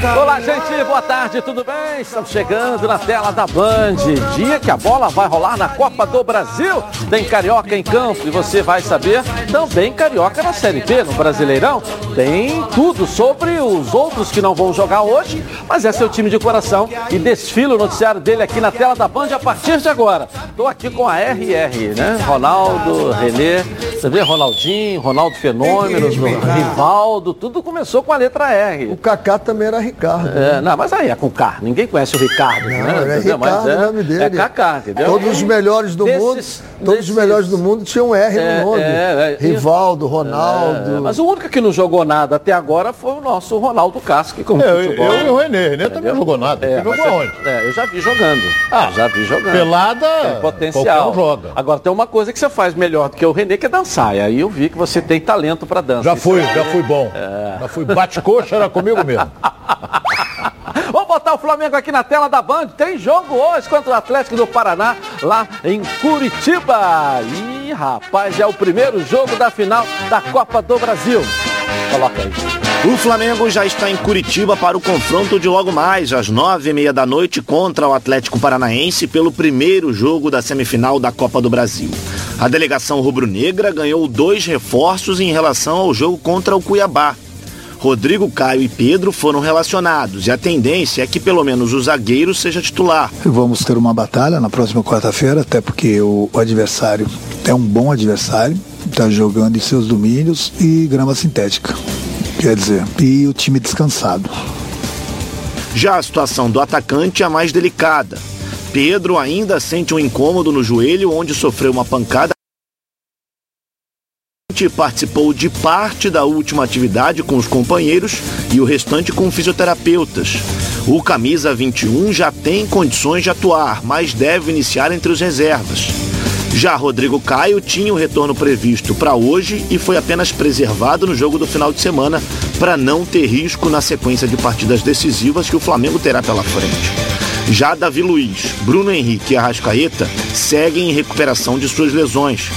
Olá, gente, boa tarde, tudo bem? Estamos chegando na tela da Band. Dia que a bola vai rolar na Copa do Brasil. Tem Carioca em campo e você vai saber também Carioca na Série B, no Brasileirão. Tem tudo sobre os outros que não vão jogar hoje, mas é seu time de coração e desfila o noticiário dele aqui na tela da Band a partir de agora. Estou aqui com a RR, né? Ronaldo, Renê, você vê Ronaldinho, Ronaldo Fenômeno, Rivaldo, tudo começou com a letra R. O Kaká também era Ricardo. É, não, mas aí é com K. Ninguém conhece o Ricardo, Não, né? é? Ricardo Mas é, o nome dele. É Kaká, entendeu? Todos os melhores do Desses- mundo, todos desses- os melhores do mundo tinham R É, no nome. é, é, Rivaldo, Ronaldo. É, mas o único que não jogou nada até agora foi o nosso Ronaldo Casco, como É, eu, futebol. eu e o Renê. Renê também Entendeu? não jogou nada. É, jogou aonde? eu- É, eu já vi jogando. Ah, Eu já vi jogando. Pelada, Tem potencial. qualquer um joga. Agora tem uma coisa que você faz melhor do que o Renê, que é dançar. E aí eu vi que você tem talento para dança. Já fui, é- já fui bom. Já fui bate-coxa, era comigo mesmo. Vamos botar o Flamengo aqui na tela da Band. Tem jogo hoje contra o Atlético do Paraná, lá em Curitiba. Ih, rapaz, é o primeiro jogo da final da Copa do Brasil. Coloca aí. O Flamengo já está em Curitiba para o confronto de logo mais, às nove e meia da noite, contra o Atlético Paranaense pelo primeiro jogo da semifinal da Copa do Brasil. A delegação rubro-negra ganhou dois reforços em relação ao jogo contra o Cuiabá. Rodrigo Caio e Pedro foram relacionados e a tendência é que pelo menos o zagueiro seja titular. Vamos ter uma batalha na próxima quarta-feira, até porque o, adversário é um bom adversário, está jogando em seus domínios e grama sintética. Quer dizer, e o time descansado. Já a situação do atacante é a mais delicada. Pedro ainda sente um incômodo no joelho onde sofreu uma pancada. Participou de parte da última atividade com os companheiros e o restante com fisioterapeutas. O camisa 21 já tem condições de atuar, mas deve iniciar entre os reservas. Já Rodrigo Caio tinha o retorno previsto para hoje e foi apenas preservado no jogo do final de semana para não ter risco na sequência de partidas decisivas que o Flamengo terá pela frente. Já Davi Luiz, Bruno Henrique e Arrascaeta seguem em recuperação de suas lesões.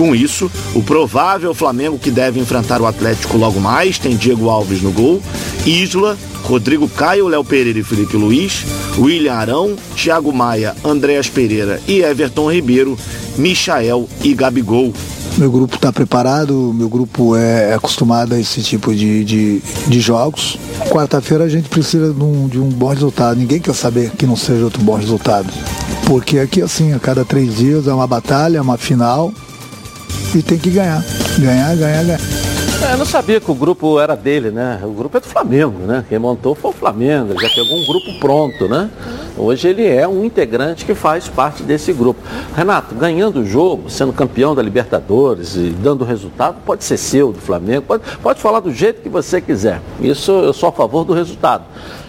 Com isso, o provável Flamengo que deve enfrentar o Atlético logo mais tem Diego Alves no gol, Isla, Rodrigo Caio, Léo Pereira e Felipe Luiz, William Arão, Thiago Maia, Andréas Pereira e Everton Ribeiro, Michael e Gabigol. Meu grupo está preparado, meu grupo é acostumado a esse tipo de, de, de jogos. Quarta-feira a gente precisa de um, de um bom resultado. Ninguém quer saber que não seja outro bom resultado. Porque aqui, assim, a cada três dias é uma batalha, é uma final e tem que ganhar. Ganhar, ganhar, ganhar. É, eu não sabia que o grupo era dele, né? O grupo é do Flamengo, né? Quem montou foi o Flamengo, já pegou um grupo pronto, né? Hoje ele é um integrante que faz parte desse grupo. Renato, ganhando o jogo, sendo campeão da Libertadores e dando resultado, pode ser seu, do Flamengo, pode, pode falar do jeito que você quiser. Isso eu sou a favor do resultado.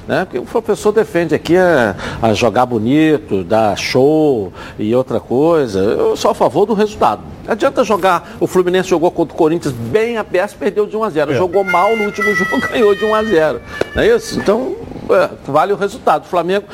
Né? Porque o professor defende aqui a, a jogar bonito, dar show e outra coisa. Eu sou a favor do resultado. Adianta jogar. O Fluminense jogou contra o Corinthians bem aberto, perdeu de 1 a 0 Jogou mal no último jogo, ganhou de 1 a 0 Não é isso? Então, é, vale o resultado. O Flamengo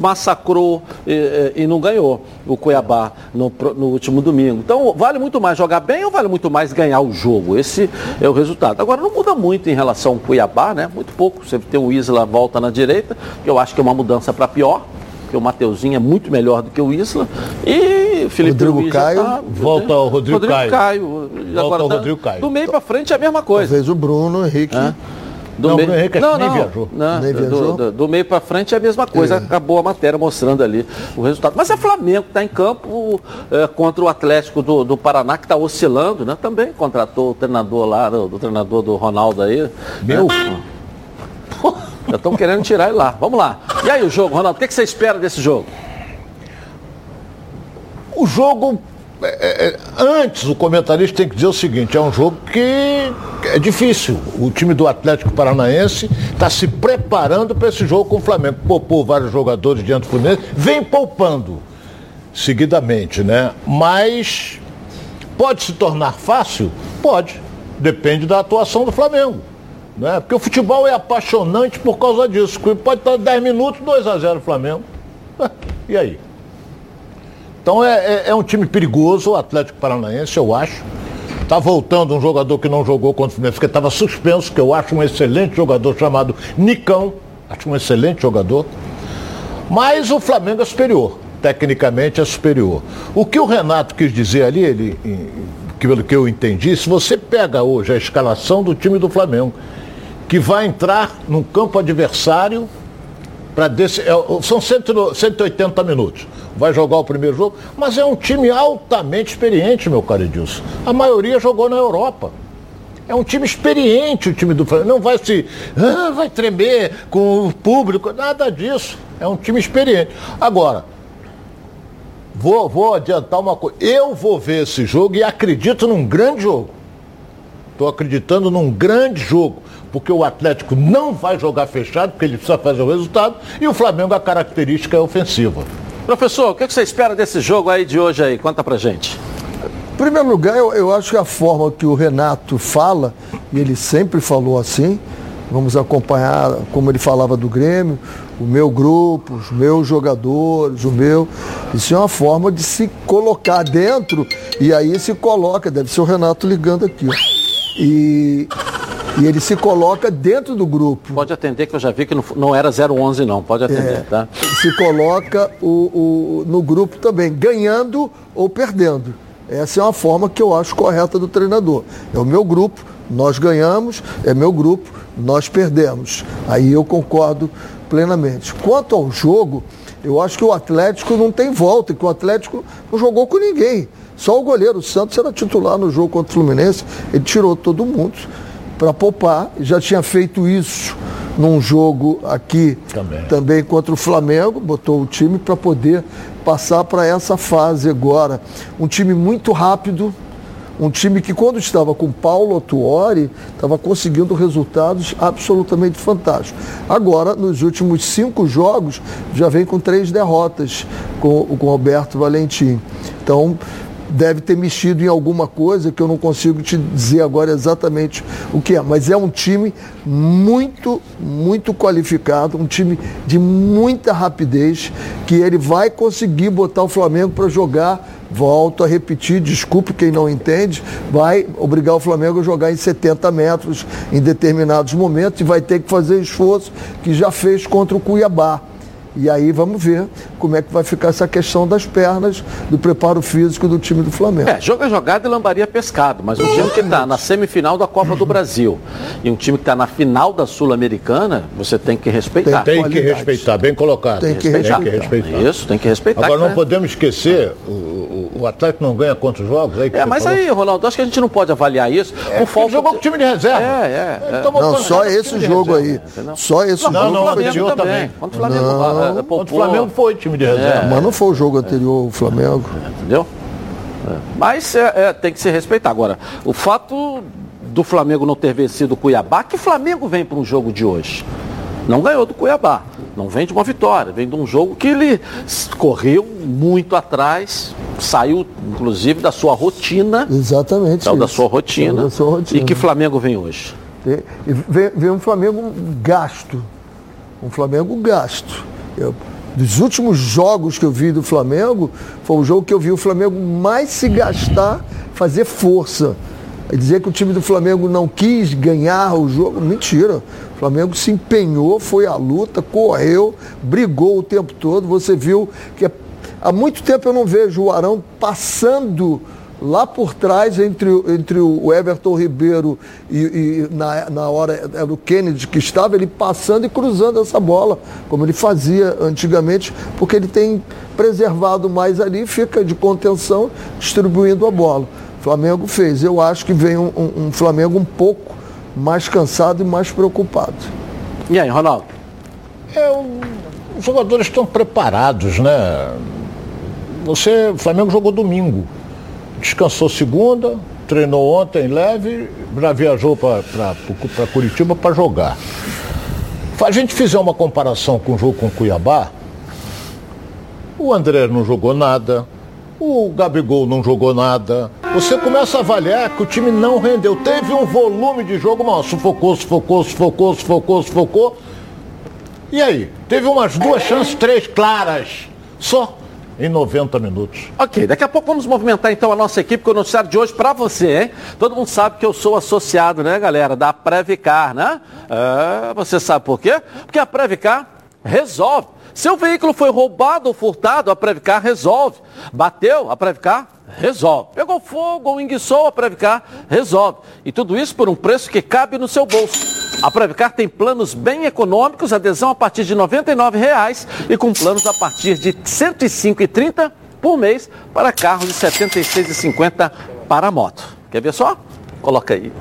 massacrou e, e não ganhou o Cuiabá no, no último domingo. Então, vale muito mais jogar bem ou vale muito mais ganhar o jogo? Esse é o resultado. Agora, não muda muito em relação ao Cuiabá, né? Muito pouco. Você tem o Isla volta na direita, que eu acho que é uma mudança para pior. Porque o Mateuzinho é muito melhor do que o Isla. E o Felipe Rodrigo Luiz já Caio. tá- Volta ao Rodrigo Caio. Caio. Volta ao tá- Rodrigo Caio. Do meio para frente é a mesma coisa. Talvez o Bruno Henrique. Hã? Do Não, meio... Bruno Henrique não, que nem não, viajou. não, Nem do- viajou? Do, do meio para frente é a mesma coisa. Acabou a matéria mostrando ali o resultado. Mas é Flamengo que está em campo é, contra o Atlético do, do Paraná, que está oscilando, né? Também contratou o treinador lá, o, do treinador do Ronaldo aí. Meu. Né? Pô, Já estão querendo tirar ele lá. Vamos lá. E aí o jogo, Ronaldo? O que, que você espera desse jogo? O jogo. é, é, antes, o comentarista tem que dizer o seguinte: é um jogo que é difícil. O time do Atlético Paranaense está se preparando para esse jogo com o Flamengo. Poupou vários jogadores diante do Fluminense, vem poupando seguidamente, né? Mas pode se tornar fácil? Pode. Depende da atuação do Flamengo. Né? Porque o futebol é apaixonante por causa disso. Pode estar 10 minutos, 2 a 0 Flamengo. E aí? Então é, é- é um time perigoso, o Atlético Paranaense, eu acho. Está voltando um jogador que não jogou contra o Fluminense, que estava suspenso, que eu acho um excelente jogador chamado Nicão. acho um excelente jogador. Mas o Flamengo é superior, tecnicamente é superior. O que o Renato quis dizer ali, ele, pelo que eu entendi, se você pega hoje a escalação do time do Flamengo, que vai entrar num campo adversário para desse, é, são 180 minutos. Vai jogar o primeiro jogo, mas é um time altamente experiente, meu caro Edilson. A maioria jogou na Europa. É um time experiente o time do Flamengo. Não vai se. Ah, vai tremer com o público, nada disso. É um time experiente. Agora, vou, vou adiantar uma coisa. Eu vou ver esse jogo e acredito num grande jogo. Estou acreditando num grande jogo. Porque o Atlético não vai jogar fechado, porque ele precisa fazer o resultado, e o Flamengo a característica é ofensiva. Professor, o que você espera desse jogo aí de hoje aí? Conta pra gente. Em primeiro lugar, eu, eu acho que a forma que o Renato fala, e ele sempre falou assim, vamos acompanhar como ele falava do Grêmio, o meu grupo, os meus jogadores, o meu. Isso é uma forma de se colocar dentro e aí se coloca, deve ser o Renato ligando aqui. E, e ele se coloca dentro do grupo. Pode atender que eu já vi que não, não era 011 não, pode atender, É, tá? Se coloca o, o- no grupo também, ganhando ou perdendo. Essa é uma forma que eu acho correta do treinador. É o meu grupo, nós ganhamos, é meu grupo, nós perdemos. Aí eu concordo plenamente. Quanto ao jogo, eu acho que o Atlético não tem volta, que o Atlético não jogou com ninguém. Só o goleiro, o Santos era titular no jogo contra o Fluminense, ele tirou todo mundo para poupar, já tinha feito isso num jogo aqui Também. também contra o Flamengo, botou o time para poder passar para essa fase agora. Um time muito rápido, um time que quando estava com Paulo Tuori, estava conseguindo resultados absolutamente fantásticos. Agora, nos últimos cinco jogos, já vem com três derrotas com, com o Alberto Valentim. Então, deve ter mexido em alguma coisa que eu não consigo te dizer agora exatamente o que é, mas é um time muito, muito qualificado, um time de muita rapidez, que ele vai conseguir botar o Flamengo para jogar. Volto a repetir, desculpe quem não entende, vai obrigar o Flamengo a jogar em 70 metros em determinados momentos e vai ter que fazer esforço que já fez contra o Cuiabá. E aí vamos ver como é que vai ficar essa questão das pernas, do preparo físico do time do Flamengo. É, jogo é jogado e lambaria pescado, mas um time que está na semifinal da Copa do Brasil e um time que está na final da Sul-Americana, você tem que respeitar. Tem que qualidade. respeitar, bem colocado. Tem que respeitar. Isso, tem que respeitar. Agora não né? podemos esquecer, o, o, o Atlético não ganha quantos jogos? Aí que É, mas falou? aí, Ronaldo, acho que a gente não pode avaliar isso É, por falta jogou com o time de reserva. É, é, é. Não, só esse jogo reserva. aí. entendeu? Só esse Não, jogo. não, o o Flamengo também. também. Quando o Flamengo ah, Contra poupou, o Flamengo foi time de reserva. Mas não foi o jogo anterior, o Flamengo. entendeu? É. Mas é, é, tem que se respeitar. Agora, o fato do Flamengo não ter vencido o Cuiabá, que Flamengo vem para um jogo de hoje? Não ganhou do Cuiabá. Não vem de uma vitória, vem de um jogo que ele correu muito atrás, saiu inclusive da sua rotina, Exatamente. saiu da sua rotina. Saiu da sua rotina. E que Flamengo vem hoje? Vê, vê um Flamengo gasto. Um Flamengo gasto. Eu- dos últimos jogos que eu vi do Flamengo, foi o jogo que eu vi o Flamengo mais se gastar, fazer força. E dizer que o time do Flamengo não quis ganhar o jogo, mentira. O Flamengo se empenhou, foi à luta, correu, brigou o tempo todo. Você viu que é- há muito tempo eu não vejo o Arão passando lá por trás entre, o- entre o Everton Ribeiro e, e na, na hora era o Kennedy que estava, ele passando e cruzando essa bola, como ele fazia antigamente, porque ele tem preservado mais ali, fica de contenção, distribuindo a bola. O Flamengo fez. Eu acho que vem um, um- um Flamengo um pouco mais cansado e mais preocupado. E aí, Ronaldo? É, os jogadores estão preparados, né? Você, o Flamengo jogou domingo. Descansou segunda, treinou ontem leve, já viajou para Curitiba para jogar. Se a gente fizer uma comparação com o jogo com o Cuiabá, o André não jogou nada, o Gabigol não jogou nada. Você começa a avaliar que o time não rendeu. Teve um volume de jogo, mas sufocou, sufocou, sufocou, sufocou, sufocou. E aí? Teve umas duas chances, três claras. Só. Em 90 minutos. Ok, daqui a pouco vamos movimentar então a nossa equipe com o noticiário de hoje para você, hein? Todo mundo sabe que eu sou associado, né, galera, da Previcar, né? É, você sabe por quê? Porque a Previcar resolve. Seu veículo foi roubado ou furtado, a Previcar resolve. Bateu, a Previcar resolve. Pegou fogo ou enguiçou, a Previcar resolve. E tudo isso por um preço que cabe no seu bolso. A Previcar tem planos bem econômicos, adesão a partir de R$ 99,00 e com planos a partir de R$ 105,30 por mês para carros de R$ 76,50 para moto. Quer ver só? Coloca aí.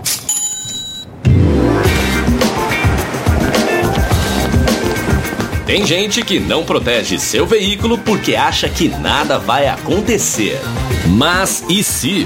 Tem gente que não protege seu veículo porque acha que nada vai acontecer. Mas e se?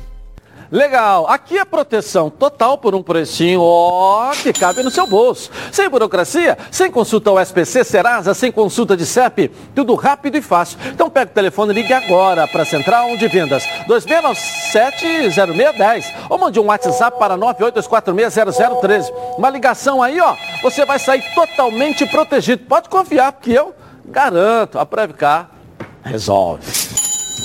Legal, aqui é proteção total por um precinho, ó, que cabe no seu bolso. Sem burocracia, sem consulta ao SPC, Serasa, sem consulta de CEP, tudo rápido e fácil. Então pega o telefone e ligue agora para a Central de Vendas, 2697-0610 ou mande um WhatsApp para 982460013. Uma ligação aí, ó, você vai sair totalmente protegido. Pode confiar, porque eu garanto, a Previcar resolve.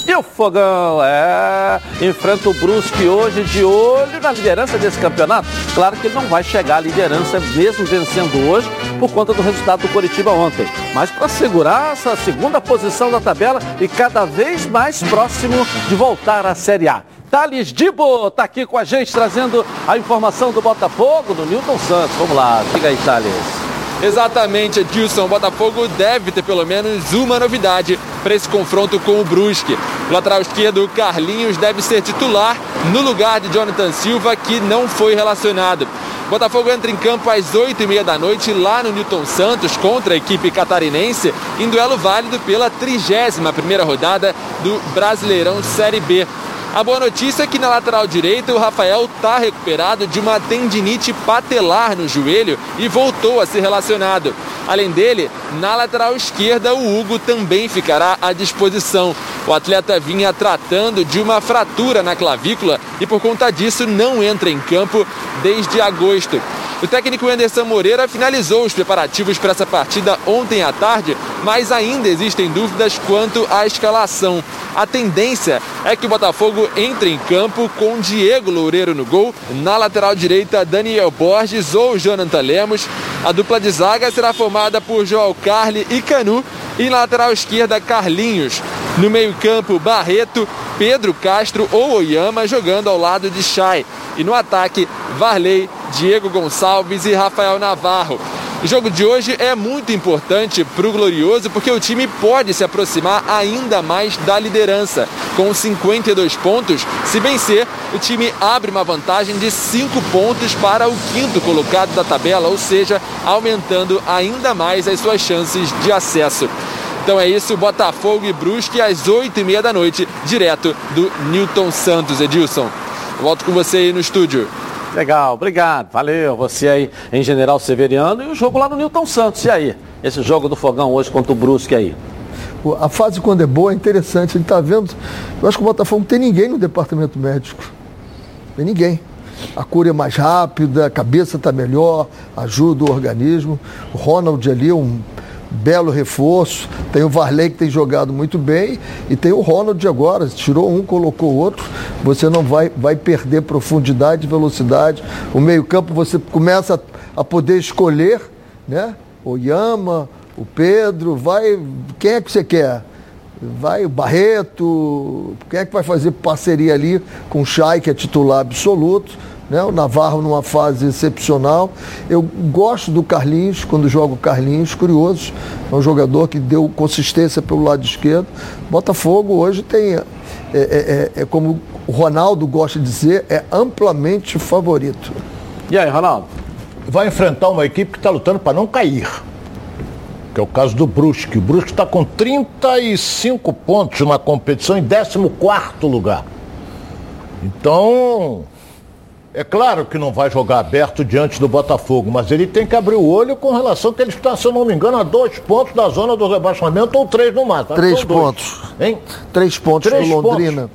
E o Fogão, é, enfrenta o Brusque hoje de olho na liderança desse campeonato. Claro que ele não vai chegar à liderança mesmo vencendo hoje por conta do resultado do Coritiba ontem. Mas para segurar essa segunda posição da tabela e cada vez mais próximo de voltar à Série A. Thales Dibo está aqui com a gente trazendo a informação do Botafogo, do Newton Santos. Vamos lá, diga aí, Thales. Exatamente, Edilson. O Botafogo deve ter pelo menos uma novidade para esse confronto com o Brusque. O lateral esquerdo, Carlinhos, deve ser titular no lugar de Jonathan Silva, que não foi relacionado. O Botafogo entra em campo às 8h30 da noite lá no Newton Santos contra a equipe catarinense em duelo válido pela 31ª rodada do Brasileirão Série B. A boa notícia é que na lateral direita o Rafael está recuperado de uma tendinite patelar no joelho e voltou a ser relacionado. Além dele, na lateral esquerda o Hugo também ficará à disposição. O atleta vinha tratando de uma fratura na clavícula e por conta disso não entra em campo desde agosto. O técnico Anderson Moreira finalizou os preparativos para essa partida ontem à tarde, mas ainda existem dúvidas quanto à escalação. A tendência é que o Botafogo entre em campo com Diego Loureiro no gol, na lateral direita Daniel Borges ou Jonathan Lemos. A dupla de zaga será formada por João Carli e Canu e na lateral esquerda Carlinhos. No meio-campo, Barreto, Pedro Castro ou Oyama jogando ao lado de Chay. E no ataque, Varley, Diego Gonçalves e Rafael Navarro. O jogo de hoje é muito importante para o Glorioso porque o time pode se aproximar ainda mais da liderança. Com 52 pontos, se vencer, o time abre uma vantagem de 5 pontos para o quinto colocado da tabela, ou seja, aumentando ainda mais as suas chances de acesso. Então é isso, Botafogo e Brusque às 8h30 da noite, direto do Newton Santos, Edilson. Volto com você aí no estúdio. Legal, obrigado, valeu. Você aí em General Severiano e o jogo lá no Newton Santos. E aí? Esse jogo do Fogão hoje contra o Brusque aí. A fase quando é boa é interessante. Ele está vendo. Eu acho que o Botafogo não tem ninguém no departamento médico. Tem ninguém. A cura é mais rápida, a cabeça está melhor, ajuda o organismo. O Ronald ali é um belo reforço. Tem o Varley que tem jogado muito bem e tem o Ronald agora. Tirou um, colocou outro. Você não vai, vai perder profundidade, velocidade. O meio-campo você começa a, a poder escolher, né? O Yama, o Pedro, vai. Quem é que você quer? Vai o Barreto, quem é que vai fazer parceria ali com o Chay, que é titular absoluto? Né? O Navarro numa fase excepcional. Eu gosto do Carlinhos, quando joga o Carlinhos, curioso. É um jogador que deu consistência pelo lado esquerdo. Botafogo hoje tem, é, é, é, é como o Ronaldo gosta de dizer, é amplamente favorito. E aí, Ronaldo? vai enfrentar uma equipe que está lutando para não cair. Que é o caso do Brusque. O Brusque está com 35 pontos na competição em 14 lugar. Então, é claro que não vai jogar aberto diante do Botafogo, mas ele tem que abrir o olho com relação que ele está, se eu não me engano, a dois pontos da zona do rebaixamento ou três no máximo. Três pontos. Hein? Três pontos Três do Londrina.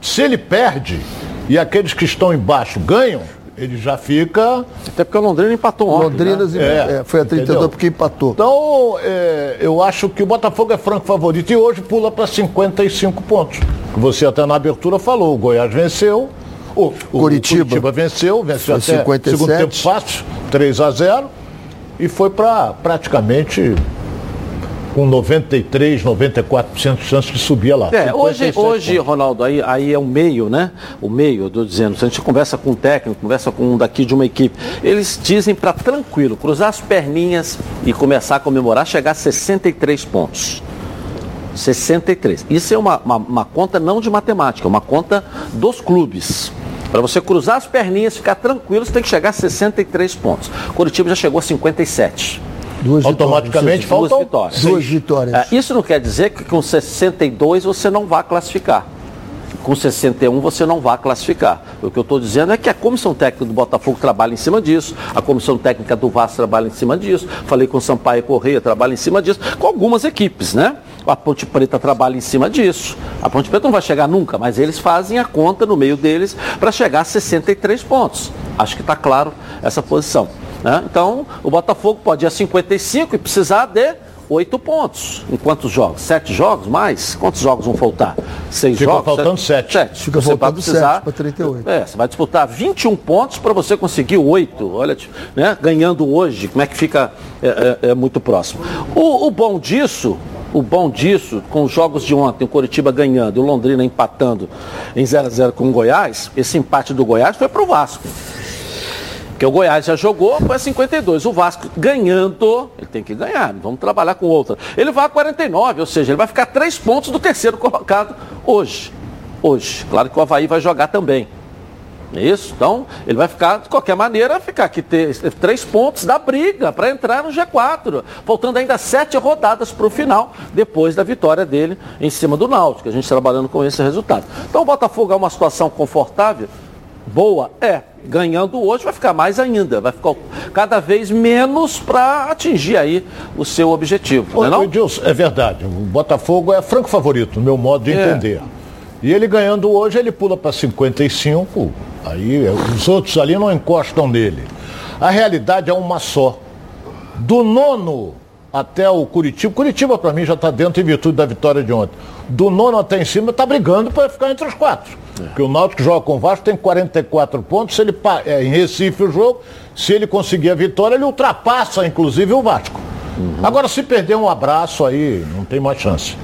Se ele perde e aqueles que estão embaixo ganham, ele já fica. Até porque o Londrina empatou ontem. Londrina né? É, é, foi a 32 entendeu? porque empatou. Então, é, eu acho que o Botafogo é franco favorito e hoje pula para 55 pontos. Que Você até na abertura falou, o Goiás venceu. O, o Curitiba. venceu, venceu Foi até 57. segundo tempo fácil, 3 a 0 e foi para praticamente com 93, 94% de chance de subir lá. É, hoje, 57 hoje. Ronaldo, aí, aí é o meio, né? O meio, eu tô dizendo, se a gente conversa com um técnico, conversa com um daqui de uma equipe, eles dizem para tranquilo, cruzar as perninhas e começar a comemorar, chegar a 63 pontos. 63. Isso é uma, uma, uma conta não de matemática, é uma conta dos clubes. Para você cruzar as perninhas, ficar tranquilo, você tem que chegar a 63 pontos. Curitiba já chegou a 57. Duas Automaticamente vitórias. Duas faltam vitórias. Duas vitórias. É, isso não quer dizer que com 62 você não vá classificar. Com 61 você não vai classificar. O que eu estou dizendo é que a comissão técnica do Botafogo trabalha em cima disso, a comissão técnica do Vasco trabalha em cima disso, falei com o Sampaio Correia, trabalha em cima disso, com algumas equipes, né? A Ponte Preta trabalha em cima disso. A Ponte Preta não vai chegar nunca, mas eles fazem a conta no meio deles para chegar a 63 pontos. Acho que está claro essa posição. Né? Então, o Botafogo pode ir a 55 e precisar de oito pontos. Em quantos jogos? Sete jogos mais? Quantos jogos vão faltar? Seis Fica jogos? faltando sete. Fica você vai faltando precisar. sete pra 38. É, você vai disputar 21 pontos para você conseguir oito. Olha, né? ganhando hoje, como é que fica é, é- é muito próximo. O, o bom disso. O bom disso, com os jogos de ontem, o Coritiba ganhando e o Londrina empatando em 0 a 0 com o Goiás, esse empate do Goiás foi pro Vasco. Porque o Goiás já jogou, foi a 52. O Vasco ganhando, ele tem que ganhar, vamos trabalhar com outra. Ele vai a 49, ou seja, ele vai ficar três pontos do terceiro colocado hoje. Hoje. Claro que o Havaí vai jogar também. É Isso? Então, ele vai ficar, de qualquer maneira, ficar aqui ter três pontos da briga para entrar no G4. Faltando ainda sete rodadas para o final, depois da vitória dele em cima do Náutico. A gente trabalhando com esse resultado. Então, o Botafogo é uma situação confortável, boa, é. Ganhando hoje vai ficar mais ainda, vai ficar cada vez menos para atingir aí o seu objetivo. Ô, não é não? Edilson, é verdade. O Botafogo é franco favorito, no meu modo de É. entender. E ele ganhando hoje, ele pula para 55. Aí é, os outros ali não encostam nele. A realidade é uma só. Do nono até o Curitiba. Curitiba, para mim, já está dentro em virtude da vitória de ontem. Do nono até em cima, está brigando para ficar entre os quatro. Porque o Náutico joga com o Vasco, tem 44 pontos. Se ele, é, em Recife o jogo, se ele conseguir a vitória, ele ultrapassa, inclusive, o Vasco. Agora, se perder um abraço aí, não tem mais chance.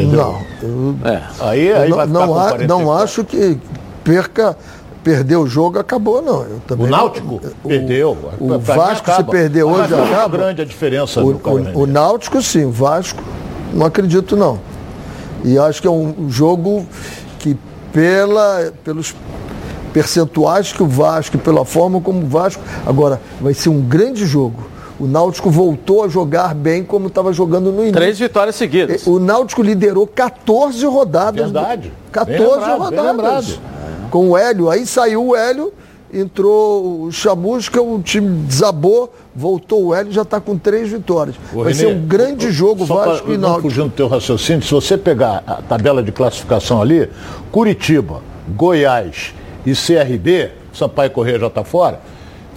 Não, eu, É. Aí, aí eu vai não, ficar não, com a- 44. não acho que perca, perder o jogo acabou, não. Eu também O Náutico o- perdeu. O Pra mim, Vasco, se acaba. perder Mas hoje, foi muito acaba. grande a diferença O, o, o Náutico, sim. O Vasco, não acredito, não. E acho que é um jogo que, pela, pelos percentuais que o Vasco, e pela forma como o Vasco. Agora, vai ser um grande jogo. O Náutico voltou a jogar bem como estava jogando no início. Três vitórias seguidas. O Náutico liderou 14 rodadas. Verdade. 14 Bem lembrado, bem rodadas. Com o Hélio. Aí saiu o Hélio, entrou o Chamusca, o time desabou, voltou o Hélio já está com três vitórias. Ô, Vai Renê, ser um grande jogo só pra Vasco e Náutico. fugindo do teu raciocínio, se você pegar a tabela de classificação ali, Curitiba, Goiás e CRB, Sampaio Correia já está fora,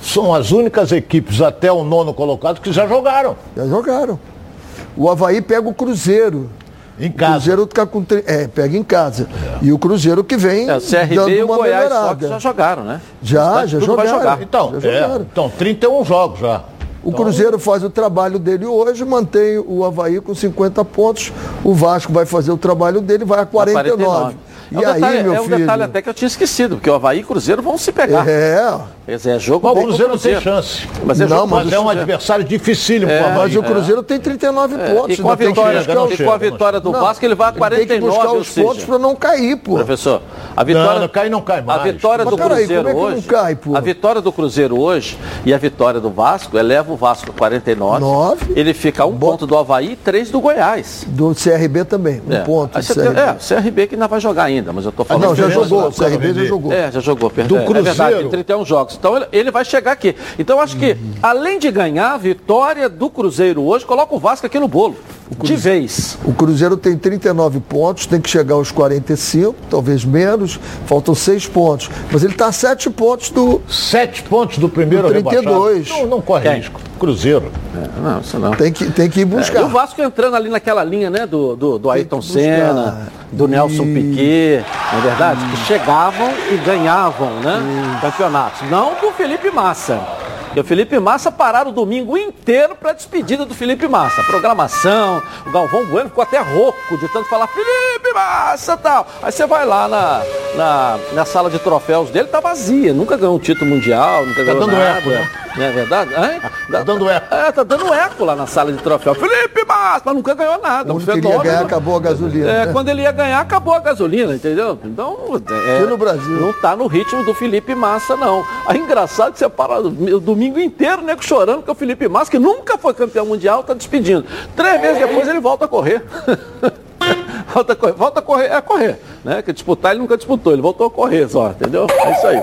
são as únicas equipes até o nono colocado que já jogaram Já jogaram. O Havaí pega o Cruzeiro. Em O casa. Cruzeiro fica com tre- é, pega em casa. E o Cruzeiro que vem É, o CRB dando e o uma Goiás só que melhorada. já jogaram, né? Já, O já jogaram. jogar. Então, Já é, jogaram. então, 31 jogos já. O Cruzeiro faz o trabalho dele hoje, mantém o Havaí com 50 pontos. O Vasco vai fazer o trabalho dele, vai a 49. É um E aí, detalhe, meu é um filho? detalhe até que eu tinha esquecido, porque o Havaí e Cruzeiro vão se pegar. É, É, jogo Mas bom o pro Cruzeiro não tem chance. Mas é Não, Mas bom é um adversário dificílimo. É. Mas o Cruzeiro tem 39 pontos. E com a vitória, buscar e chega, com a vitória do Não, Vasco, ele vai a Tem que 49, buscar os pontos para não cair, pô. Professor, a vitória. Não, não cai, não cai A mais. vitória Mas do peraí, Cruzeiro como é que não hoje. cai, pô? A vitória do Cruzeiro hoje e a vitória do Vasco eleva o Vasco a 49. Nove. Ele fica a um ponto do Havaí e três do Goiás. Do CRB também, um É. ponto. Aí do você tem- CRB. é, o CRB que ainda vai jogar ainda, mas eu tô Ah, falando. não, já jogou, o CRB já jogou. É, já jogou, perdão. Do É verdade, Cruzeiro. tem 31 jogos. Então ele, vai chegar aqui. Então eu acho que, além de ganhar, a vitória do Cruzeiro hoje coloca o Vasco aqui no bolo. De vez. O Cruzeiro tem 39 pontos, tem que chegar aos 45, talvez menos, faltam 6 pontos. Mas ele está a 7 pontos do. Sete pontos do primeiro Do 32. rebaixado. Não, não corre Quem? risco. Cruzeiro. É, não, isso não. Tem que, tem que ir É, e buscar. o Vasco entrando ali naquela linha, né, do, do, do Ayrton. Senna, do Nelson E- Piquet, não é verdade? Que chegavam e ganhavam, né, campeonatos. Não do Felipe Massa. Porque o Felipe Massa pararam o domingo inteiro para despedida do Felipe Massa. Programação, o Galvão Bueno ficou até rouco de tanto falar Felipe Massa tal. Aí você vai lá na, na, na sala de troféus dele, tá vazia. Nunca ganhou um título mundial, nunca ganhou dando nada. eco, né? Não é verdade? Hein? Tá dando eco. É, tá dando eco lá na sala de troféu. Felipe Massa, mas nunca ganhou nada. O Um ele ia ganhar, acabou a gasolina. É, né? quando ele ia ganhar, acabou a gasolina, entendeu? Então, é, Aqui no Brasil. não tá no ritmo do Felipe Massa, não. Aí engraçado que você para o domingo inteiro, nego chorando que o Felipe Massa, que nunca foi campeão mundial, tá despedindo. Três vezes depois ele volta a correr. volta a correr, volta a correr, é correr, né? Que disputar ele nunca disputou, ele voltou a correr só, entendeu? É isso aí.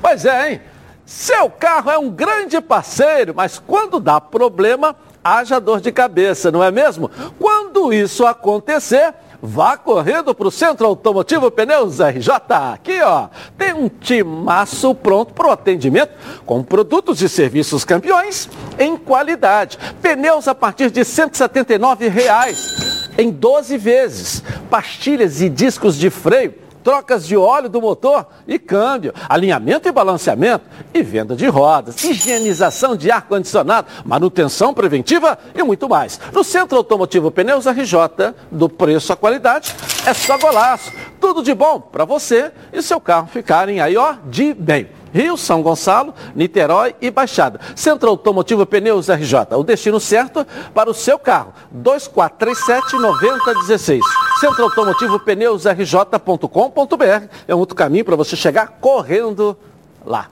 Pois é, hein? Seu carro é um grande parceiro, mas quando dá problema, haja dor de cabeça, não é mesmo? Quando isso acontecer, vá correndo para o Centro Automotivo Pneus RJ. Aqui, ó, tem um timaço pronto para o atendimento com produtos e serviços campeões em qualidade. Pneus a partir de 179 reais em 12 vezes. Pastilhas e discos de freio trocas de óleo do motor e câmbio, alinhamento e balanceamento e venda de rodas, higienização de ar-condicionado, manutenção preventiva e muito mais. No Centro Automotivo Pneus RJ, do preço à qualidade, é só golaço. Tudo de bom para você e seu carro ficarem aí, ó, de bem. Rio, São Gonçalo, Niterói e Baixada. Centro Automotivo Pneus RJ, o destino certo para o seu carro. 2437-9016. Centro Automotivo Pneus RJ.com.br é um outro caminho para você chegar correndo lá.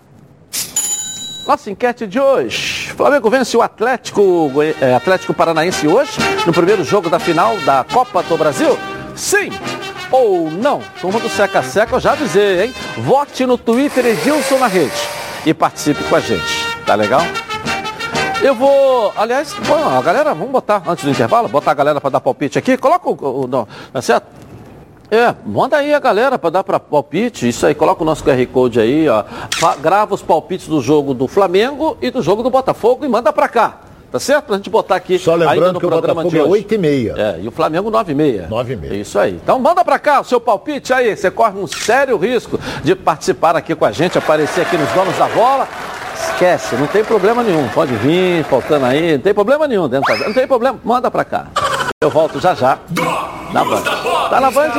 Nossa enquete de hoje. Flamengo vence o Atlético, eh, Atlético Paranaense hoje, no primeiro jogo da final da Copa do Brasil? Sim ou não? Turma do Seca Seca, eu já avisei, hein? Vote no Twitter Edilson na rede e participe com a gente. Tá legal? Eu vou, aliás, bom, a galera, vamos botar antes do intervalo, botar a galera para dar palpite aqui. Coloca o, o não, tá certo? É, manda aí a galera para dar para palpite. Isso aí, coloca o nosso QR Code aí, ó. Grava os palpites do jogo do Flamengo e do jogo do Botafogo e manda para cá. Tá certo? Pra gente botar aqui. Só ainda lembrando no que o programa Botafogo de é hoje. 8 e meia. É, e o Flamengo 9 e meia. 9 e meia. Isso aí. Então manda pra cá o seu palpite aí. Você corre um sério risco de participar aqui com a gente, aparecer aqui nos donos da bola. Esquece, não tem problema nenhum. Pode vir, faltando aí, não tem problema nenhum dentro da... Não tem problema, manda pra cá. Eu volto já já. Na Band. Tá na Band?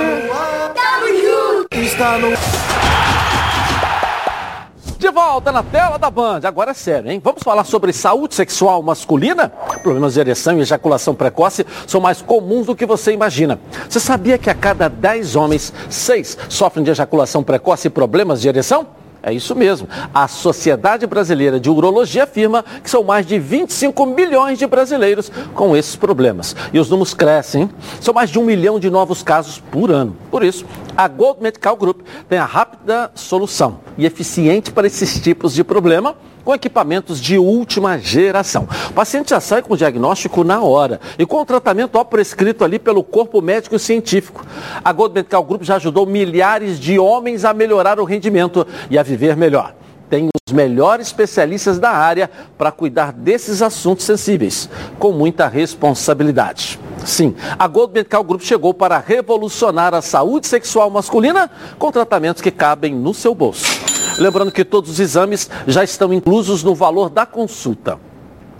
De volta na tela da Band. Agora é sério, hein? Vamos falar sobre saúde sexual masculina? Problemas de ereção e ejaculação precoce são mais comuns do que você imagina. Você sabia que a cada 10 homens, 6 sofrem de ejaculação precoce e problemas de ereção? É isso mesmo. A Sociedade Brasileira de Urologia afirma que são mais de 25 milhões de brasileiros com esses problemas. E os números crescem. hein? São mais de um milhão de novos casos por ano. Por isso, a Gold Medical Group tem a rápida solução e eficiente para esses tipos de problema com equipamentos de última geração. O paciente já sai com o diagnóstico na hora e com o tratamento ó, prescrito ali pelo corpo médico e científico. A Gold Medical Group já ajudou milhares de homens a melhorar o rendimento e a viver melhor. Tem os melhores especialistas da área para cuidar desses assuntos sensíveis, com muita responsabilidade. Sim, a Gold Medical Group chegou para revolucionar a saúde sexual masculina com tratamentos que cabem no seu bolso. Lembrando que todos os exames já estão inclusos no valor da consulta.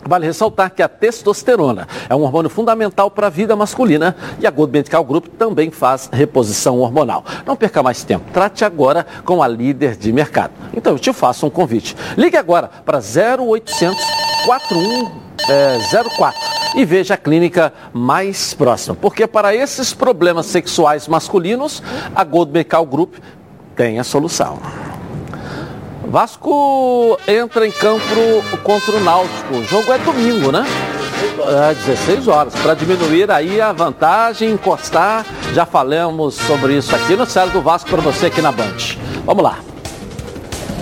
Vale ressaltar que a testosterona é um hormônio fundamental para a vida masculina e a Gold Medical Group também faz reposição hormonal. Não perca mais tempo, trate agora com a líder de mercado. Então eu te faço um convite. Ligue agora para 0800 4104 e veja a clínica mais próxima, porque para esses problemas sexuais masculinos, a Gold Medical Group tem a solução. Vasco entra em campo contra o Náutico. O jogo é domingo, né? É 16 horas, para diminuir aí a vantagem, encostar. Já falamos sobre isso aqui no Sério do Vasco para você aqui na Band. Vamos lá.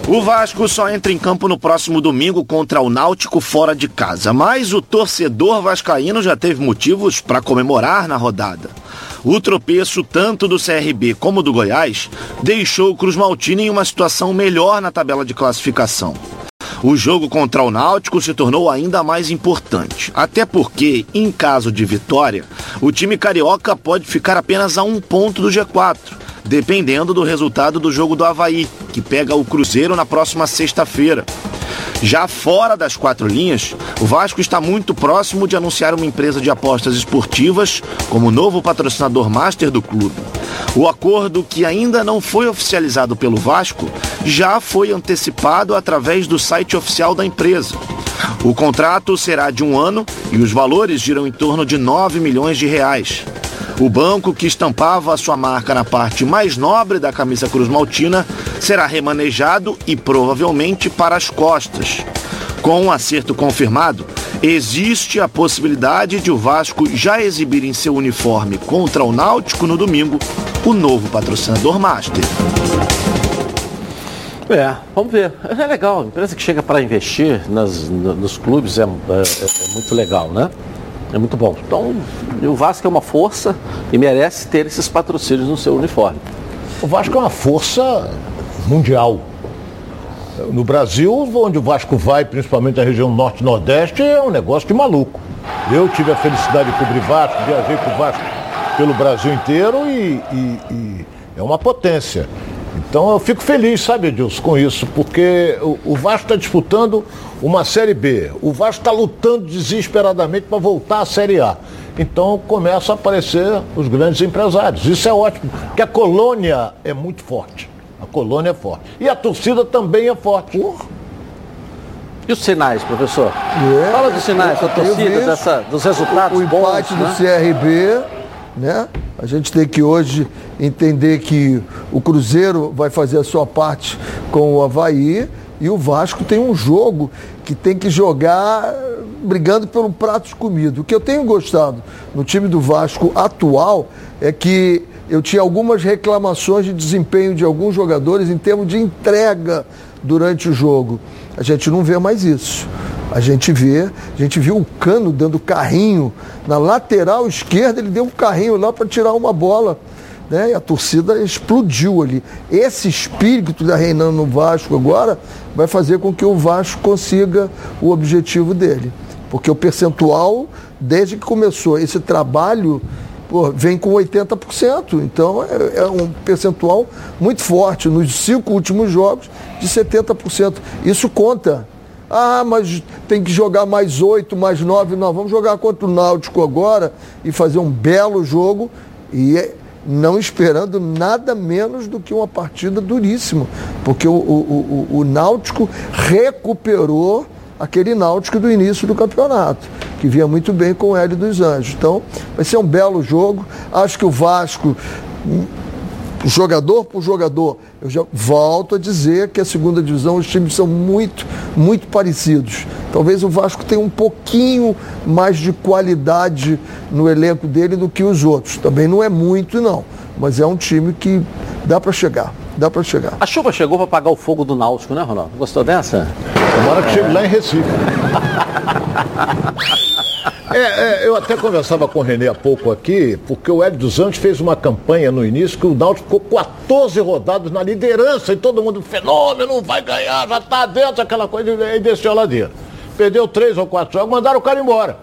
O Vasco só entra em campo no próximo domingo contra o Náutico fora de casa, mas o torcedor vascaíno já teve motivos para comemorar na rodada. O tropeço tanto do CRB como do Goiás deixou o Cruz Maltino em uma situação melhor na tabela de classificação. O jogo contra o Náutico se tornou ainda mais importante, até porque, em caso de vitória, o time carioca pode ficar apenas a um ponto do G4, dependendo do resultado do jogo do Havaí, que pega o Cruzeiro na próxima sexta-feira. Já fora das quatro linhas, o Vasco está muito próximo de anunciar uma empresa de apostas esportivas como novo patrocinador master do clube. O acordo, que ainda não foi oficializado pelo Vasco, já foi antecipado através do site oficial da empresa. O contrato será de um ano e os valores giram em torno de 9 milhões de reais. O banco que estampava a sua marca na parte mais nobre da camisa Cruz Maltina será remanejado e provavelmente para as costas. Com um acerto confirmado, existe a possibilidade de o Vasco já exibir em seu uniforme contra o Náutico no domingo o novo patrocinador Master. É, vamos ver. É legal, a empresa que chega para investir nas, nos clubes é, é, é muito legal, né? É muito bom. Então, o Vasco é uma força e merece ter esses patrocínios no seu uniforme. O Vasco é uma força mundial. No Brasil, onde o Vasco vai, principalmente na região norte-nordeste, é um negócio de maluco. Eu tive a felicidade de cobrir Vasco, viajei com o Vasco pelo Brasil inteiro e, e, e é uma potência. Então eu fico feliz, sabe, Edilson, com isso, porque o, Vasco está disputando uma Série B. O Vasco está lutando desesperadamente para voltar à Série A. Então começam a aparecer os grandes empresários. Isso é ótimo, porque a colônia é muito forte. A colônia é forte. E a torcida também é forte. E os sinais, professor? É, Fala dos sinais da torcida, dessa, dos resultados o, o empate bons, do né? CRB, né? A gente tem que hoje entender que o Cruzeiro vai fazer a sua parte com o Havaí e o Vasco tem um jogo que tem que jogar brigando pelo prato de comida. O que eu tenho gostado no time do Vasco atual é que eu tinha algumas reclamações de desempenho de alguns jogadores em termos de entrega durante o jogo. A gente não vê mais isso. A gente vê, a gente viu o Cano dando carrinho na lateral esquerda, ele deu um carrinho lá para tirar uma bola né? E a torcida explodiu ali. Esse espírito que está reinando no Vasco agora vai fazer com que o Vasco consiga o objetivo dele. Porque o percentual, desde que começou esse trabalho, pô, vem com 80%. Então é, é, um percentual muito forte. Nos cinco últimos jogos, de 70%. Isso conta. Ah, mas tem que jogar mais oito, mais nove. Não, vamos jogar contra o Náutico agora e fazer um belo jogo. E é, não esperando nada menos do que uma partida duríssima, porque o, o, o, o Náutico recuperou aquele Náutico do início do campeonato, que vinha muito bem com o Hélio dos Anjos. Então, vai ser um belo jogo. Acho que o Vasco jogador por jogador. Eu já volto a dizer que a segunda divisão, os times são muito, muito parecidos. Talvez o Vasco tenha um pouquinho mais de qualidade no elenco dele do que os outros. Também não é muito, não. Mas é um time que dá para chegar. Dá para chegar. A chuva chegou para apagar o fogo do Náutico, né, Ronaldo? Gostou dessa? Tomara que chegue lá em Recife. É, é, eu até conversava com o Renê há pouco aqui, porque o Hélio dos Anjos fez uma campanha no início que o Náutico ficou 14 rodados na liderança e todo mundo, fenômeno, vai ganhar, já está dentro, aquela coisa, e desceu a ladeira. Perdeu três ou quatro jogos, mandaram o cara embora.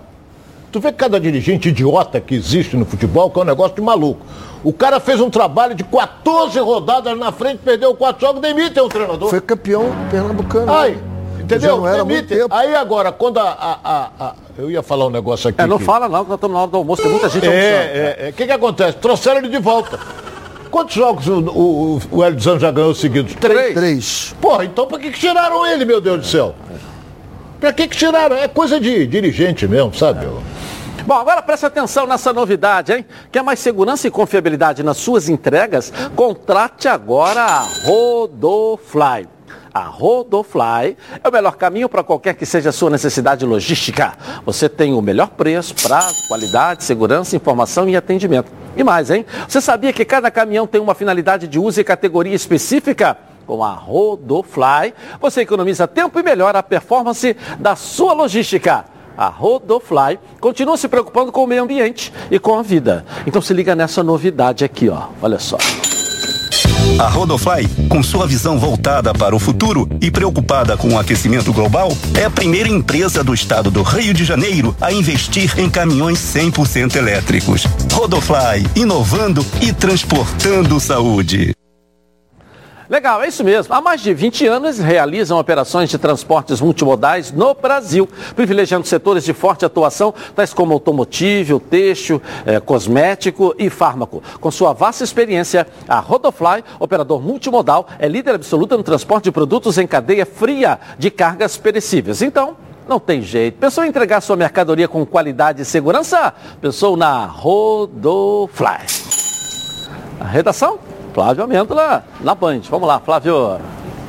Tu vê que cada dirigente idiota que existe no futebol, que é um negócio de maluco. O cara fez um trabalho de 14 rodadas na frente, perdeu quatro jogos, demite o treinador. Foi campeão pernambucano. Aí, entendeu? Não era muito tempo. Aí agora, quando a, a- a- Eu ia falar um negócio aqui. É, não que- fala não, que nós estamos na hora do almoço, tem muita gente almoçando. É, é, é. O que, que acontece? Trouxeram ele de volta. Quantos jogos o, o, o Hélio dos Anjos já ganhou seguidos? Três. Três. Porra, então pra que, que tiraram ele, meu Deus do céu? Pra que, que tiraram? É coisa de dirigente mesmo, sabe? Bom, agora preste atenção nessa novidade, hein? Quer mais segurança e confiabilidade nas suas entregas? Contrate agora a Rodofly. A Rodofly é o melhor caminho para qualquer que seja a sua necessidade logística. Você tem o melhor preço, prazo, qualidade, segurança, informação e atendimento. E mais, hein? Você sabia que cada caminhão tem uma finalidade de uso e categoria específica? Com a Rodofly, você economiza tempo e melhora a performance da sua logística. A Rodofly continua se preocupando com o meio ambiente e com a vida. Então se liga nessa novidade aqui, ó. Olha só. A Rodofly, com sua visão voltada para o futuro e preocupada com o aquecimento global, é a primeira empresa do estado do Rio de Janeiro a investir em caminhões 100% elétricos. Rodofly, inovando e transportando saúde. Legal, é isso mesmo. Há mais de 20 anos realizam operações de transportes multimodais no Brasil, privilegiando setores de forte atuação, tais como automotivo, têxtil, eh, cosmético e fármaco. Com sua vasta experiência, a Rodofly, operador multimodal, é líder absoluta no transporte de produtos em cadeia fria de cargas perecíveis. Então, não tem jeito. Pensou em entregar sua mercadoria com qualidade e segurança? Pensou na Rodofly. A redação? Flávio Amêndola, na Band. Vamos lá, Flávio.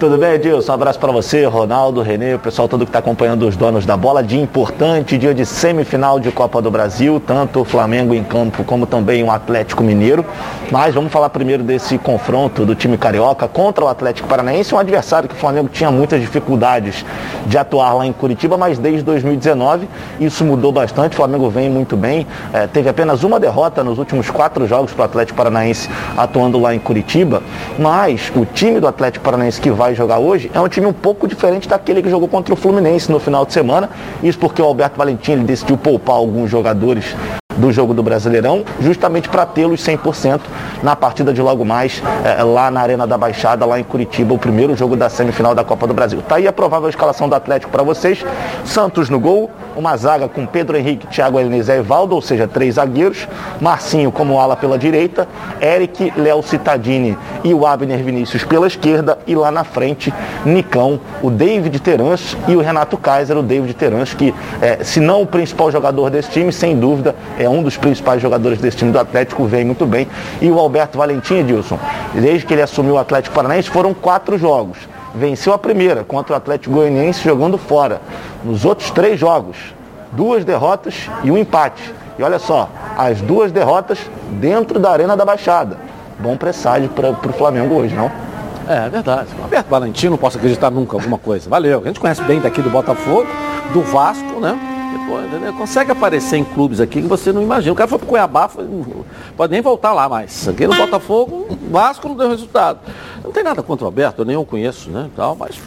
Tudo bem, Edilson? Um abraço para você, Ronaldo, Renê, o pessoal todo que está acompanhando os donos da bola. Dia importante, dia de semifinal de Copa do Brasil, tanto o Flamengo em campo como também o Atlético Mineiro. Mas vamos falar primeiro desse confronto do time carioca contra o Atlético Paranaense, um adversário que o Flamengo tinha muitas dificuldades de atuar lá em Curitiba, mas desde 2019 isso mudou bastante. O Flamengo vem muito bem, eh, teve apenas uma derrota nos últimos quatro jogos para o Atlético Paranaense atuando lá em Curitiba, mas o time do Atlético Paranaense que vai jogar hoje é um time um pouco diferente daquele que jogou contra o Fluminense no final de semana. Isso porque o Alberto Valentim ele decidiu poupar alguns jogadores do jogo do Brasileirão, justamente para tê-los 100% na partida de logo mais eh, lá na Arena da Baixada, lá em Curitiba, o primeiro jogo da semifinal da Copa do Brasil. Tá aí a provável escalação do Atlético para vocês. Santos no gol, uma zaga com Pedro Henrique, Thiago Elenizé e Valdo, ou seja, três zagueiros. Marcinho como ala pela direita, Eric, Léo Cittadini e o Abner Vinícius pela esquerda e lá na frente, Nicão, o David Terans e o Renato Kaiser, o David Terans, que eh, se não o principal jogador desse time, sem dúvida, é um dos principais jogadores desse time do Atlético, vem muito bem. E o Alberto Valentim, Edilson, desde que ele assumiu o Atlético Paranaense, foram quatro jogos. Venceu a primeira contra o Atlético Goianiense jogando fora. Nos outros três jogos, duas derrotas e um empate. E olha só, as duas derrotas dentro da Arena da Baixada. Bom presságio para o Flamengo hoje, não? É, é verdade. O Alberto Valentim, não posso acreditar nunca alguma coisa. Valeu. A gente conhece bem daqui do Botafogo, do Vasco, né? Entendeu? consegue aparecer em clubes aqui que você não imagina. O cara foi pro Cuiabá, foi, pode nem voltar lá mais. Aqui no Botafogo, Vasco não deu resultado. Não tem nada contra o Alberto, eu nem o conheço, né? Tal, mas,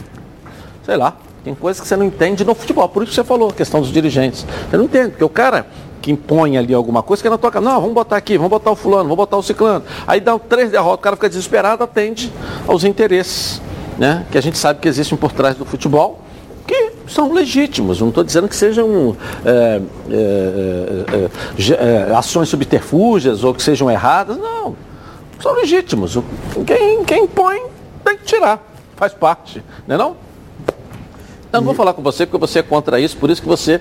sei lá, tem coisas que você não entende no futebol. Por isso que você falou, a questão dos dirigentes. Você não entende, porque o cara que impõe ali alguma coisa, que não toca, não, vamos botar aqui, vamos botar o fulano, vamos botar o ciclano. Aí dá três derrotas, o cara fica desesperado, atende aos interesses, né? Que a gente sabe que existem por trás do futebol, que são legítimos. Não estou dizendo que sejam é, é, é, ações subterfúgias ou que sejam erradas, não. São legítimos. Quem, quem impõe tem que tirar, faz parte, não é não? Eu não vou falar com você porque você é contra isso, por isso que você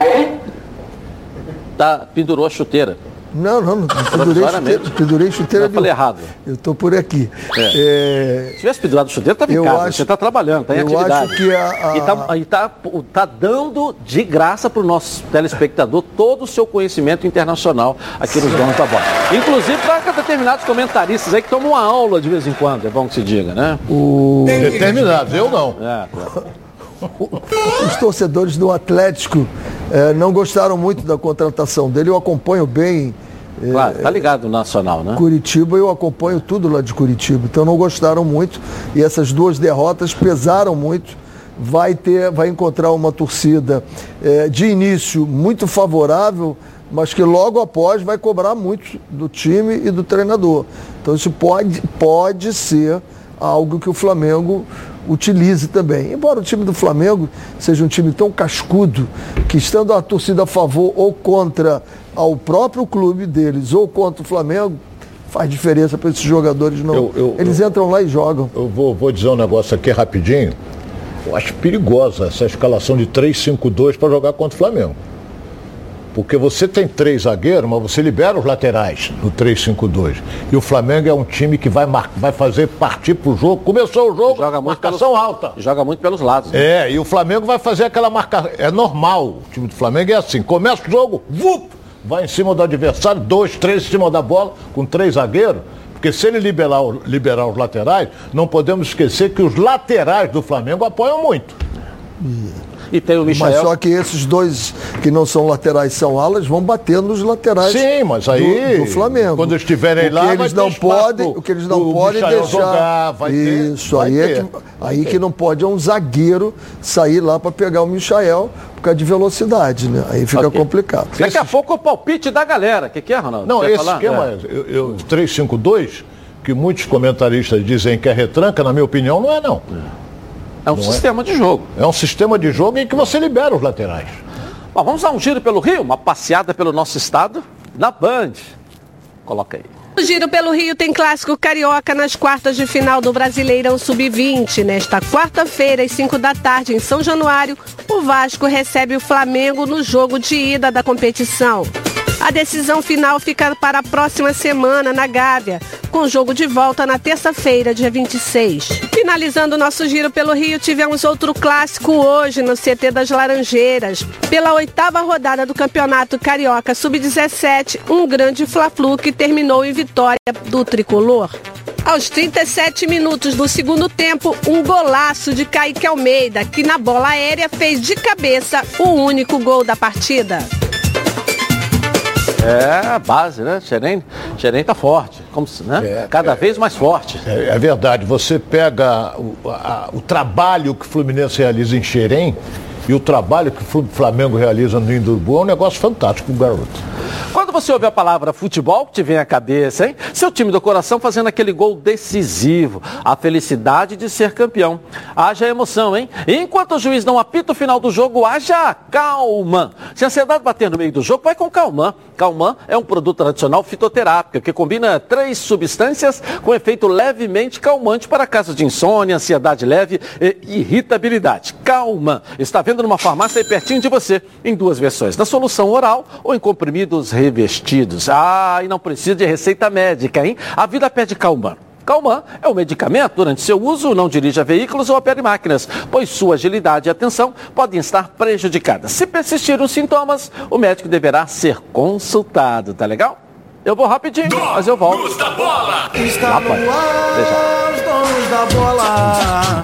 tá, pendurou a chuteira. Não, não, não pendurei chuteira, pendurei chuteira Eu falei errado. Eu estou por aqui. É. Se tivesse pendurado chuteira, estava em Eu casa. acho- você está trabalhando, está em eu atividade. acho que a- a- E está e tá, tá dando de graça para o nosso telespectador todo o seu conhecimento internacional aqui nos Donos da Bola. Inclusive para determinados comentaristas aí que tomam uma aula de vez em quando, é bom que se diga, né? Determinados, eu não. É, claro. Os torcedores do Atlético eh, não gostaram muito da contratação dele. Eu acompanho bem Claro, tá ligado no Nacional, né? Curitiba, eu acompanho tudo lá de Curitiba. Então não gostaram muito e essas duas derrotas pesaram muito. Vai ter, vai encontrar uma torcida eh, de início muito favorável, mas que logo após vai cobrar muito do time e do treinador. Então isso pode, pode ser algo que o Flamengo utilize também. Embora o time do Flamengo seja um time tão cascudo que estando a torcida a favor ou contra ao próprio clube deles ou contra o Flamengo, faz diferença para esses jogadores não. Eu- eu- Eles entram lá e jogam. Eu vou, vou dizer um negócio aqui rapidinho. Eu acho perigosa essa escalação de 3-5-2 para jogar contra o Flamengo. Porque você tem três zagueiros, mas você libera os laterais no 3-5-2. E o Flamengo é um time que vai, mar- vai fazer partir pro jogo. Começou o jogo, Joga muito marcação pelos- alta. Joga muito pelos lados. né? É, e o Flamengo vai fazer aquela marcação. É normal. O time do Flamengo é assim. Começa o jogo, vup, vai em cima do adversário, dois, três em cima da bola, com três zagueiros. Porque se ele liberar, o- liberar os laterais, não podemos esquecer que os laterais do Flamengo apoiam muito. E tem o Mas Michel. só que esses dois que não são laterais são alas vão bater nos laterais Sim, mas aí, do, do Flamengo. quando estiverem o lá, eles ter não podem, o que eles não podem deixar. jogar, vai ter, Isso vai aí é ter, que, aí ter. que não pode é um zagueiro sair lá para pegar o Michael por causa de velocidade, né? Aí fica Ok. complicado. Daqui a pouco o palpite da galera. O que, que é, Ronaldo? Não, Quer esse falar? esquema, É. eu, eu, 3-5-2, que muitos comentaristas dizem que é retranca, na minha opinião, não é não. É um sistema de jogo. É um sistema de jogo em que você libera os laterais. Bom, vamos dar um giro pelo Rio, uma passeada pelo nosso estado na Band. Coloca aí. O Giro pelo Rio tem clássico carioca nas quartas de final do Brasileirão Sub-20. Nesta quarta-feira, às 5 da tarde, em São Januário, o Vasco recebe o Flamengo no jogo de ida da competição. A decisão final fica para a próxima semana na Gávea, com jogo de volta na terça-feira, dia 26. Finalizando nosso giro pelo Rio, tivemos outro clássico hoje no CT das Laranjeiras. Pela oitava rodada do Campeonato Carioca Sub-17, um grande Fla-Flu que terminou em vitória do tricolor. Aos 37 minutos do segundo tempo, um golaço de Kaique Almeida, que na bola aérea fez de cabeça o único gol da partida. É a base, né? Xerém, Xerém tá forte. Como se, né? É, Cada é. vez mais forte. É, é verdade, você pega o, a- o trabalho que o Fluminense realiza em Xerém e o trabalho que o Flamengo realiza no Indurbu é um negócio fantástico, garoto. Quando você ouve a palavra futebol, te vem à cabeça, hein? Seu time do coração fazendo aquele gol decisivo. A felicidade de ser campeão. Haja emoção, hein? E enquanto o juiz não apita o final do jogo, haja calma. Se a ansiedade bater no meio do jogo, vai com Calman. Calman é um produto tradicional fitoterápico que combina três substâncias com efeito levemente calmante para casos de insônia, ansiedade leve e irritabilidade. Calman está vendo numa farmácia aí pertinho de você, em duas versões, na solução oral ou em comprimidos revestidos. Ah, e não precisa de receita médica, hein? A vida pede Calman. Calman é um medicamento. Durante seu uso, não dirija veículos ou opere máquinas, pois sua agilidade e atenção podem estar prejudicadas. Se persistirem os sintomas, o médico deverá ser consultado, tá legal? Eu vou rapidinho, mas eu volto. da bola. Lá,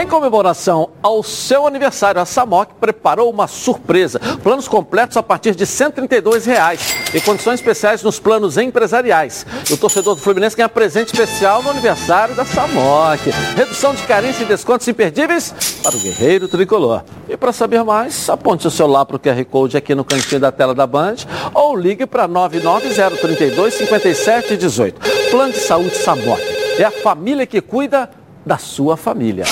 Em comemoração ao seu aniversário, a Samok preparou uma surpresa. Planos completos a partir de 132 reais e condições especiais nos planos empresariais. O torcedor do Fluminense ganha presente especial no aniversário da Samok. Redução de carência e descontos imperdíveis para o guerreiro tricolor. E para saber mais, aponte o celular para o QR Code aqui no cantinho da tela da Band ou ligue para 99032 5718. Plano de Saúde Samok. É a família que cuida da sua família.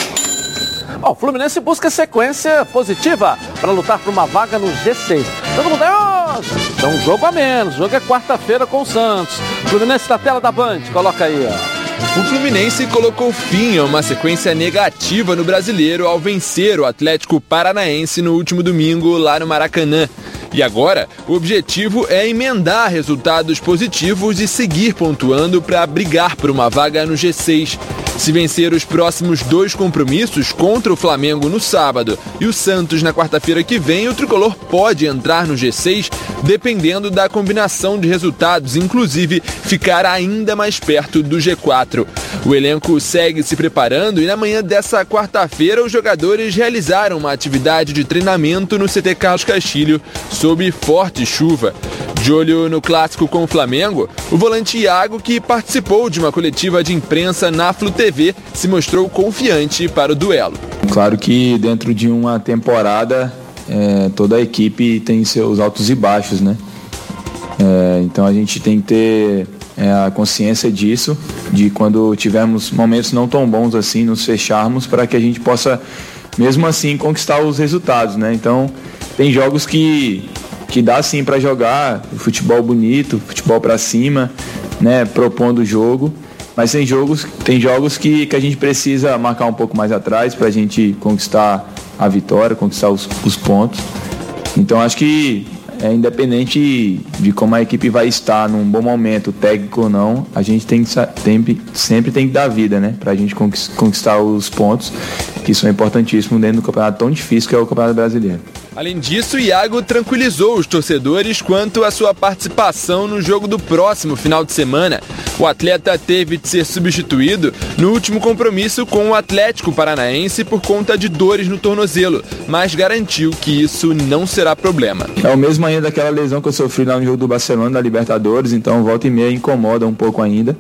Ó, o Fluminense busca sequência positiva para lutar por uma vaga no G6. Todo mundo é, ó, então um jogo a menos. O jogo é quarta-feira com o Santos. Fluminense na tela da Band, coloca aí, ó. O Fluminense colocou fim a uma sequência negativa no brasileiro ao vencer o Atlético Paranaense no último domingo lá no Maracanã. E agora, o objetivo é emendar resultados positivos e seguir pontuando para brigar por uma vaga no G6. Se vencer os próximos dois compromissos contra o Flamengo no sábado e o Santos na quarta-feira que vem, o tricolor pode entrar no G6 dependendo da combinação de resultados, inclusive ficar ainda mais perto do G4. O elenco segue se preparando e na manhã dessa quarta-feira os jogadores realizaram uma atividade de treinamento no CT Carlos Castilho sob forte chuva. De olho no clássico com o Flamengo, o volante Iago, que participou de uma coletiva de imprensa na Flu TV, se mostrou confiante para o duelo. Claro que dentro de uma temporada é, toda a equipe tem seus altos e baixos, né? É, então a gente tem que ter é, a consciência disso, de quando tivermos momentos não tão bons assim, nos fecharmos para que a gente possa, mesmo assim, conquistar os resultados, né? Então tem jogos que que dá sim para jogar, futebol bonito, futebol para cima, né, propondo o jogo. Mas tem jogos, tem jogos que, que a gente precisa marcar um pouco mais atrás para a gente conquistar a vitória, conquistar os, os pontos. Então acho que é, independente de como a equipe vai estar num bom momento, técnico ou não, a gente tem que sempre, sempre tem que dar vida, né? Pra gente conquistar os pontos que são importantíssimos dentro do campeonato tão difícil que é o Campeonato Brasileiro. Além disso, Iago tranquilizou os torcedores quanto à sua participação no jogo do próximo final de semana. O atleta teve de ser substituído no último compromisso com o Atlético Paranaense por conta de dores no tornozelo, mas garantiu que isso não será problema. É o mesmo ainda daquela lesão que eu sofri lá no jogo do Barcelona da Libertadores, então volta e meia incomoda um pouco ainda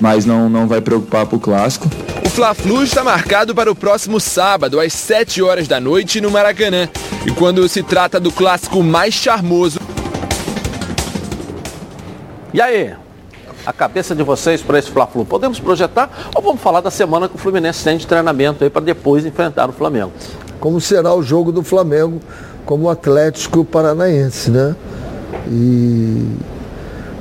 mas não, não vai preocupar para o clássico. O Fla-Flu está marcado para o próximo sábado, às 7 horas da noite, no Maracanã. E quando se trata do clássico mais charmoso. E aí? A cabeça de vocês para esse Fla-Flu, podemos projetar ou vamos falar da semana que o Fluminense tem de treinamento aí para depois enfrentar o Flamengo? Como será o jogo do Flamengo como Atlético Paranaense, né? E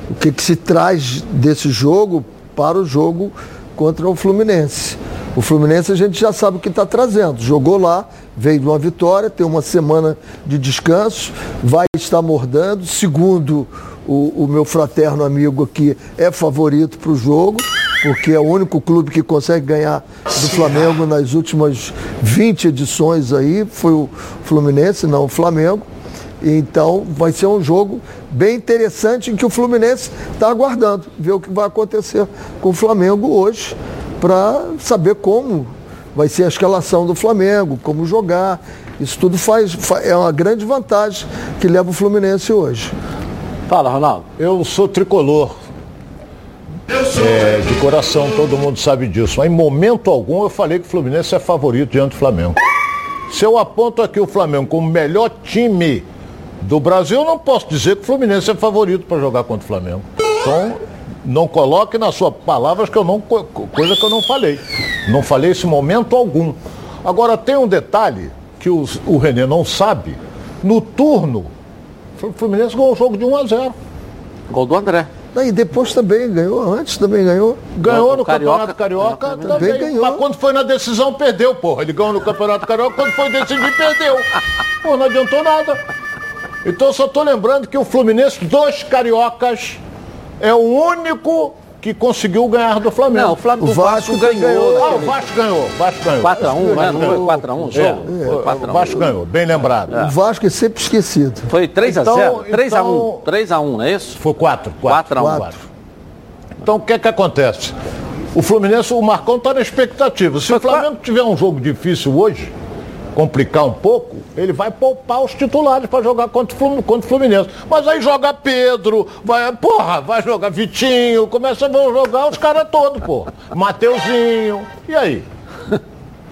o que, que se traz desse jogo para o jogo contra o Fluminense. O Fluminense a gente já sabe o que está trazendo. Jogou lá, veio de uma vitória, tem uma semana de descanso, vai estar mordando. Segundo o, o meu fraterno amigo aqui, é favorito para o jogo, porque é o único clube que consegue ganhar do Flamengo nas últimas 20 edições aí, foi o Fluminense, não o Flamengo. Então vai ser um jogo bem interessante em que o Fluminense está aguardando, ver o que vai acontecer com o Flamengo hoje, para saber como vai ser a escalação do Flamengo, como jogar. Isso tudo faz, é uma grande vantagem que leva o Fluminense hoje. Fala, Ronaldo. Eu sou tricolor. É, de coração, todo mundo sabe disso. Mas em momento algum eu falei que o Fluminense é favorito diante do Flamengo. Se eu aponto aqui o Flamengo como o melhor time do Brasil, eu não posso dizer que o Fluminense é favorito para jogar contra o Flamengo. Então, não coloque nas suas palavras que eu não, coisa que eu não falei. Não falei esse momento algum. Agora, tem um detalhe que o, o Renê não sabe. No turno, o Fluminense ganhou o jogo de 1 a 0. Gol do André. E depois também ganhou, antes também ganhou. Ganhou no Campeonato Carioca, também, também ganhou. Mas quando foi na decisão, perdeu, porra. Ele ganhou no Campeonato Carioca, quando foi decidir, perdeu. Pô, não adiantou nada. Então eu só estou lembrando que o Fluminense dos Cariocas é o único que conseguiu ganhar do Flamengo. Não, o, Flamengo, o Vasco, Vasco ganhou. Ah, o Vasco ganhou. Vasco ganhou. 4x1, né? Não foi 4x1 o jogo? É, o Vasco ganhou, bem lembrado. É. O Vasco é sempre esquecido. Foi 3x0? Então, 3x1. Então... 3x1, não é isso? Foi 4. 4x1. Então o que é que acontece? O Fluminense, o Marcão está na expectativa. Se o Flamengo tiver um jogo difícil hoje, complicar um pouco, ele vai poupar os titulares para jogar contra o Fluminense. Mas aí joga Pedro, vai, porra, vai jogar Vitinho, começa a jogar os caras todos, porra. Mateuzinho. E aí?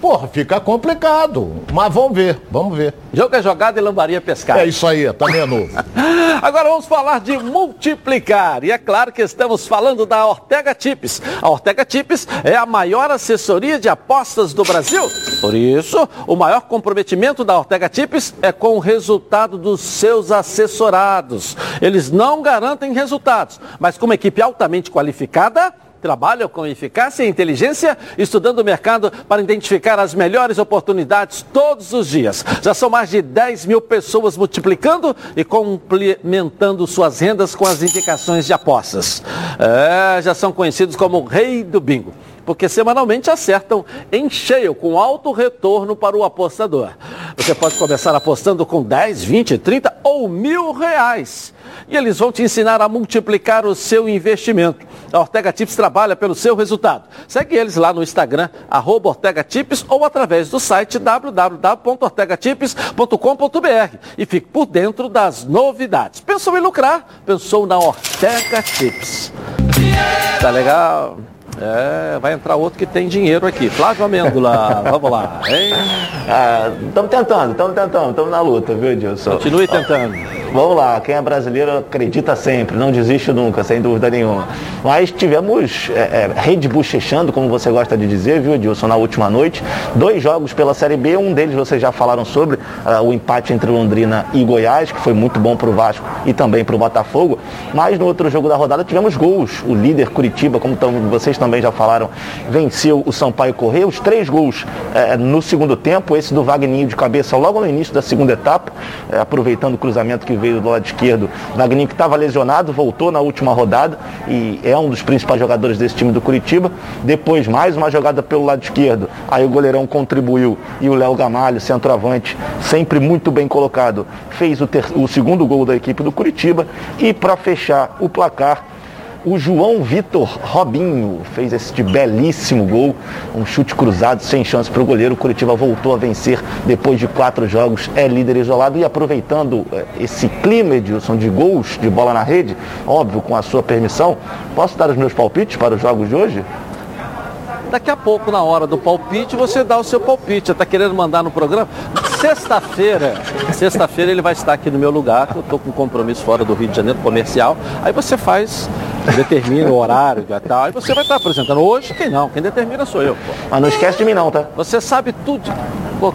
Porra, fica complicado. Mas vamos ver, vamos ver. Jogo é jogado e lambaria pescar. É isso aí, também é novo. Agora vamos falar de multiplicar. E é claro que estamos falando da Ortega Tips. A Ortega Tips é a maior assessoria de apostas do Brasil. Por isso, o maior comprometimento da Ortega Tips é com o resultado dos seus assessorados. Eles não garantem resultados, mas com uma equipe altamente qualificada, Trabalham com eficácia e inteligência, estudando o mercado para identificar as melhores oportunidades todos os dias. Já são mais de 10 mil pessoas multiplicando e complementando suas rendas com as indicações de apostas. É, já são conhecidos como o rei do bingo porque semanalmente acertam em cheio, com alto retorno para o apostador. Você pode começar apostando com 10, 20, 30 ou mil reais. E eles vão te ensinar a multiplicar o seu investimento. A Ortega Tips trabalha pelo seu resultado. Segue eles lá no Instagram, arroba Ortega Tips, ou através do site www.ortegatips.com.br e fique por dentro das novidades. Pensou em lucrar? Pensou na Ortega Tips. Tá legal? É, vai entrar outro que tem dinheiro aqui. Flávio Amêndola, vamos lá? Estamos ah, tentando, estamos tentando, estamos na luta, viu, Edilson? Continue tentando. Vamos lá, quem é brasileiro acredita sempre, não desiste nunca, sem dúvida nenhuma. Mas tivemos é, é, como você gosta de dizer, viu, Edilson, na última noite. Dois jogos pela Série B, um deles vocês já falaram sobre, uh, o empate entre Londrina e Goiás, que foi muito bom para o Vasco e também para o Botafogo. Mas no outro jogo da rodada tivemos gols. O líder Curitiba, como tão, vocês também já falaram, venceu o Sampaio Correia. Os três gols é, no segundo tempo, esse do Wagninho de cabeça logo no início da segunda etapa, é, aproveitando o cruzamento que veio do lado esquerdo. Wagner que estava lesionado, voltou na última rodada e é um dos principais jogadores desse time do Curitiba. Depois mais uma jogada pelo lado esquerdo. Aí o goleirão contribuiu e o Léo Gamalho, centroavante, sempre muito bem colocado, fez o, ter... o segundo gol da equipe do Curitiba. E para fechar o placar, o João Vitor Robinho fez esse belíssimo gol, um chute cruzado sem chance para o goleiro. O Curitiba voltou a vencer depois de quatro jogos, é líder isolado e aproveitando eh, esse clima, Edilson, de gols de bola na rede, óbvio, com a sua permissão, posso dar os meus palpites para os jogos de hoje? Daqui a pouco, na hora do palpite, você dá o seu palpite. Está querendo mandar no programa? Sexta-feira, sexta-feira ele vai estar aqui no meu lugar, que eu estou com um compromisso fora do Rio de Janeiro comercial. Aí você faz, determina o horário e tal. Aí você vai estar apresentando. Hoje, quem não? Quem determina sou eu. Pô. Mas não esquece de mim não, tá? Você sabe tudo. Pô.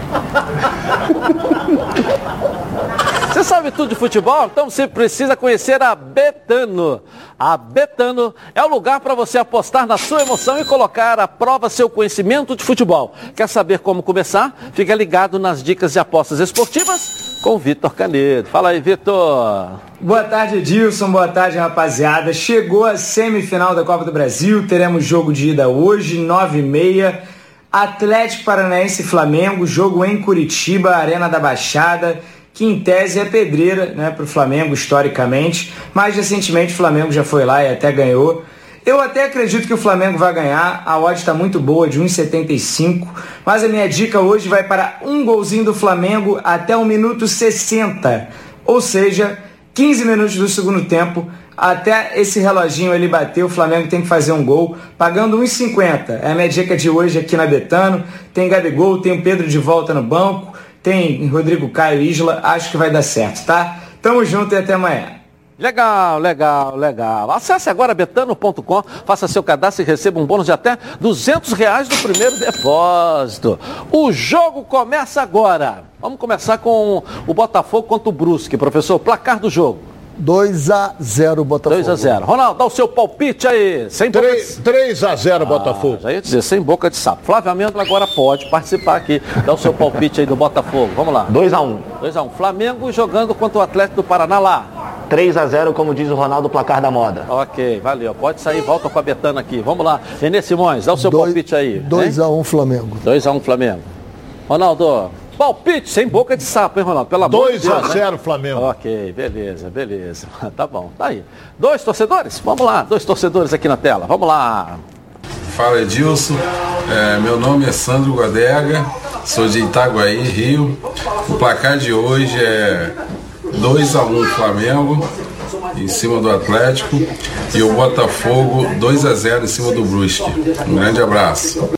Você sabe tudo de futebol? Então você precisa conhecer a Betano. A Betano é o lugar para você apostar na sua emoção e colocar à prova seu conhecimento de futebol. Quer saber como começar? Fica ligado nas dicas de apostas esportivas com Vitor Canedo. Fala aí, Vitor. Boa tarde, Edilson. Boa tarde, rapaziada. Chegou a semifinal da Copa do Brasil. Teremos jogo de ida hoje, 9h30. Atlético Paranaense e Flamengo, jogo em Curitiba, Arena da Baixada que em tese é pedreira né, para o Flamengo historicamente, mas recentemente o Flamengo já foi lá e até ganhou. Eu até acredito que o Flamengo vai ganhar, a odd está muito boa, de 1,75, mas a minha dica hoje vai para um golzinho do Flamengo até o minuto 60, ou seja, 15 minutos do segundo tempo, até esse reloginho ele bater, o Flamengo tem que fazer um gol, pagando 1,50. É a minha dica de hoje aqui na Betano. Tem Gabigol, tem o Pedro de volta no banco tem Rodrigo Caio Isla, acho que vai dar certo, tá? Tamo junto e até amanhã. Legal, legal, legal. Acesse agora betano.com, faça seu cadastro e receba um bônus de até 200 reais do primeiro depósito. O jogo começa agora. Vamos começar com o Botafogo contra o Brusque. Professor, placar do jogo. 2 a 0 Botafogo. 2 a 0 Ronaldo, dá o seu palpite aí. Sem 3, de... 3 a 0 ah, Botafogo. Já ia dizer, sem boca de sapo. Flávio Amêndola agora pode participar aqui. Dá o seu palpite aí do Botafogo. Vamos lá. 2 a 1 2 a 1 Flamengo jogando contra o Atlético do Paraná lá. 3 a 0 como diz o Ronaldo, placar da moda. Ok, valeu. Pode sair, volta com a Betana aqui. Vamos lá. Renê Simões, dá o seu dois, palpite aí. 2 a 1 Flamengo. 2 a 1 Flamengo. Ronaldo, Palpite sem boca de sapo, hein, Ronaldo? Pela 2 a 0 né? Flamengo. Ok, beleza, beleza. Tá bom, tá aí. Dois torcedores? Vamos lá, dois torcedores aqui na tela. Vamos lá. Fala Edilson, é, meu nome é Sandro Guadega, sou de Itaguaí, Rio. O placar de hoje é 2 a 1 Flamengo em cima do Atlético e o Botafogo 2 a 0 em cima do Brusque. Um grande abraço.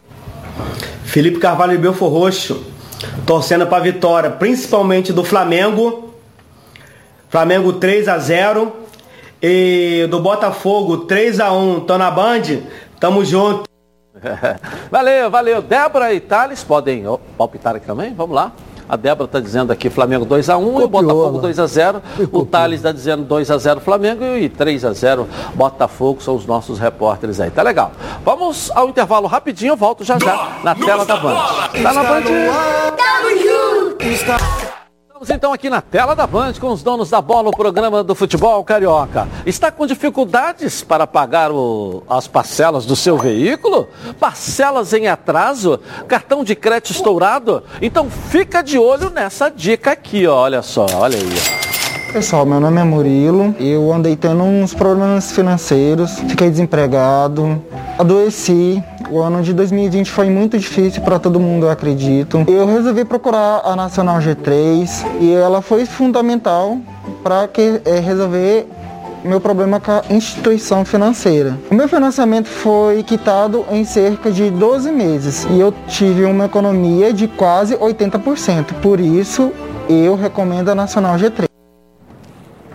Felipe Carvalho e Belfor Roxo torcendo para a vitória, principalmente do Flamengo. Flamengo 3 a 0 e do Botafogo 3 a 1. Tô na Band. Tamo junto. valeu, valeu. Débora e Thales podem palpitar aqui também? Vamos lá. A Débora está dizendo aqui Flamengo 2x1 e o Botafogo 2x0. O Thales está dizendo 2x0 Flamengo e 3x0 Botafogo. São os nossos repórteres aí. Tá legal. Vamos ao intervalo rapidinho. Eu volto já já na tela da Band. Tá na Band? Estamos então aqui na tela da Band com os donos da bola, o programa do futebol carioca. Está com dificuldades para pagar o, as parcelas do seu veículo? Parcelas em atraso? Cartão de crédito estourado? Então fica de olho nessa dica aqui, ó. olha só, olha aí. Pessoal, meu nome é Murilo. Eu andei tendo uns problemas financeiros, fiquei desempregado, adoeci. O ano de 2020 foi muito difícil para todo mundo, eu acredito. Eu resolvi procurar a Nacional G3 e ela foi fundamental para que é, resolver meu problema com a instituição financeira. O meu financiamento foi quitado em cerca de 12 meses e eu tive uma economia de quase 80%. Por isso, eu recomendo a Nacional G3.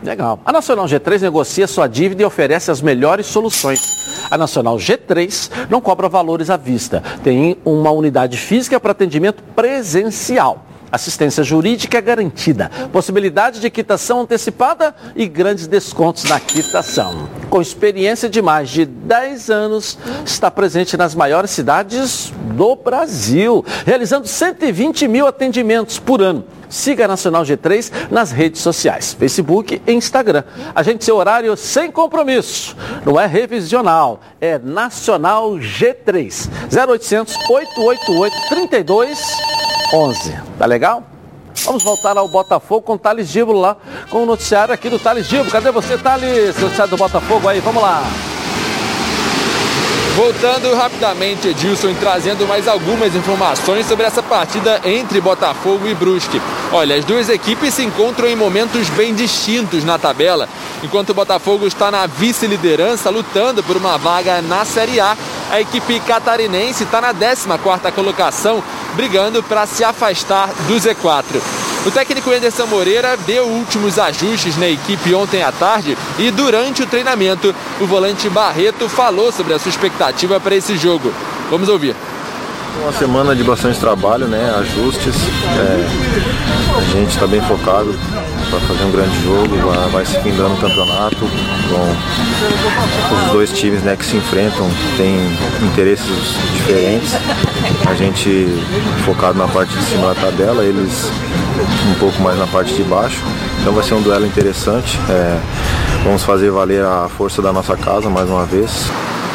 Legal. A Nacional G3 negocia sua dívida e oferece as melhores soluções. A Nacional G3 não cobra valores à vista. Tem uma unidade física para atendimento presencial. Assistência jurídica é garantida, possibilidade de quitação antecipada e grandes descontos na quitação. Com experiência de mais de 10 anos, está presente nas maiores cidades do Brasil, realizando 120 mil atendimentos por ano. Siga a Nacional G3 nas redes sociais, Facebook e Instagram. Agende seu horário sem compromisso. Não é revisional, é Nacional G3. 0800 888 3211. Tá legal? Vamos voltar ao Botafogo com o Thales Díbulo lá, com o noticiário aqui do Thales Díbulo. Cadê você, Thales? Noticiário do Botafogo aí, vamos lá. Voltando rapidamente, Edilson, trazendo mais algumas informações sobre essa partida entre Botafogo e Brusque. Olha, as duas equipes se encontram em momentos bem distintos na tabela. Enquanto o Botafogo está na vice-liderança, lutando por uma vaga na Série A, a equipe catarinense está na 14ª colocação, brigando para se afastar do Z4. O técnico Anderson Moreira deu últimos ajustes na equipe ontem à tarde e durante o treinamento, o volante Barreto falou sobre a sua expectativa para esse jogo. Vamos ouvir. Uma semana de bastante trabalho, né? Ajustes. É, a gente está bem focado para fazer um grande jogo, vai, vai se findando o campeonato. Com os dois times né, que se enfrentam têm interesses diferentes. A gente focado na parte de cima da tabela, eles um pouco mais na parte de baixo. Então vai ser um duelo interessante. É, vamos fazer valer a força da nossa casa mais uma vez.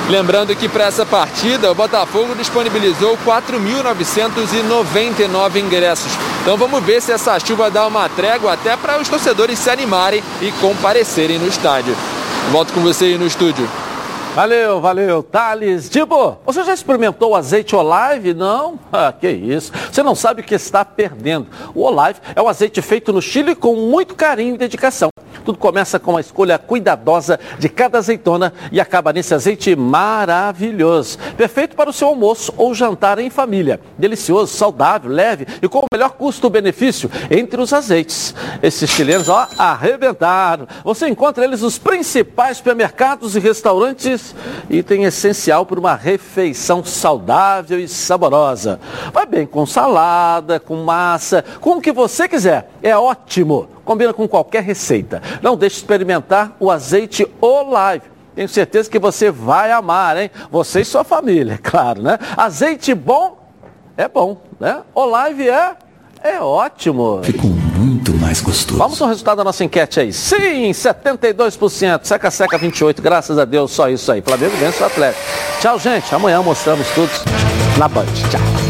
Lembrando que para essa partida o Botafogo disponibilizou 4.999 ingressos. Então vamos ver se essa chuva dá uma trégua até para os torcedores se animarem e comparecerem no estádio. Volto com você aí no estúdio. Valeu, valeu, Thales. Tipo, você já experimentou o azeite Olive? Não? Ah, que isso. Você não sabe o que está perdendo. O Olive é o azeite feito no Chile com muito carinho e dedicação. Tudo começa com a escolha cuidadosa de cada azeitona e acaba nesse azeite maravilhoso. Perfeito para o seu almoço ou jantar em família. Delicioso, saudável, leve e com o melhor custo-benefício entre os azeites. Esses chilenos, ó, arrebentaram. Você encontra eles nos principais supermercados e restaurantes. Item essencial para uma refeição saudável e saborosa. Vai bem com salada, com massa, com o que você quiser. É ótimo. Combina com qualquer receita. Não deixe de experimentar o azeite Olive. Tenho certeza que você vai amar, hein? Você e sua família, é claro, né? Azeite bom é bom, né? Olive é é ótimo. Ficou muito mais gostoso. Vamos ao resultado da nossa enquete aí. Sim, 72%. Seca, seca 28%. Graças a Deus, só isso aí. Flamengo vence o Atlético. Tchau, gente. Amanhã mostramos tudo na Band. Tchau.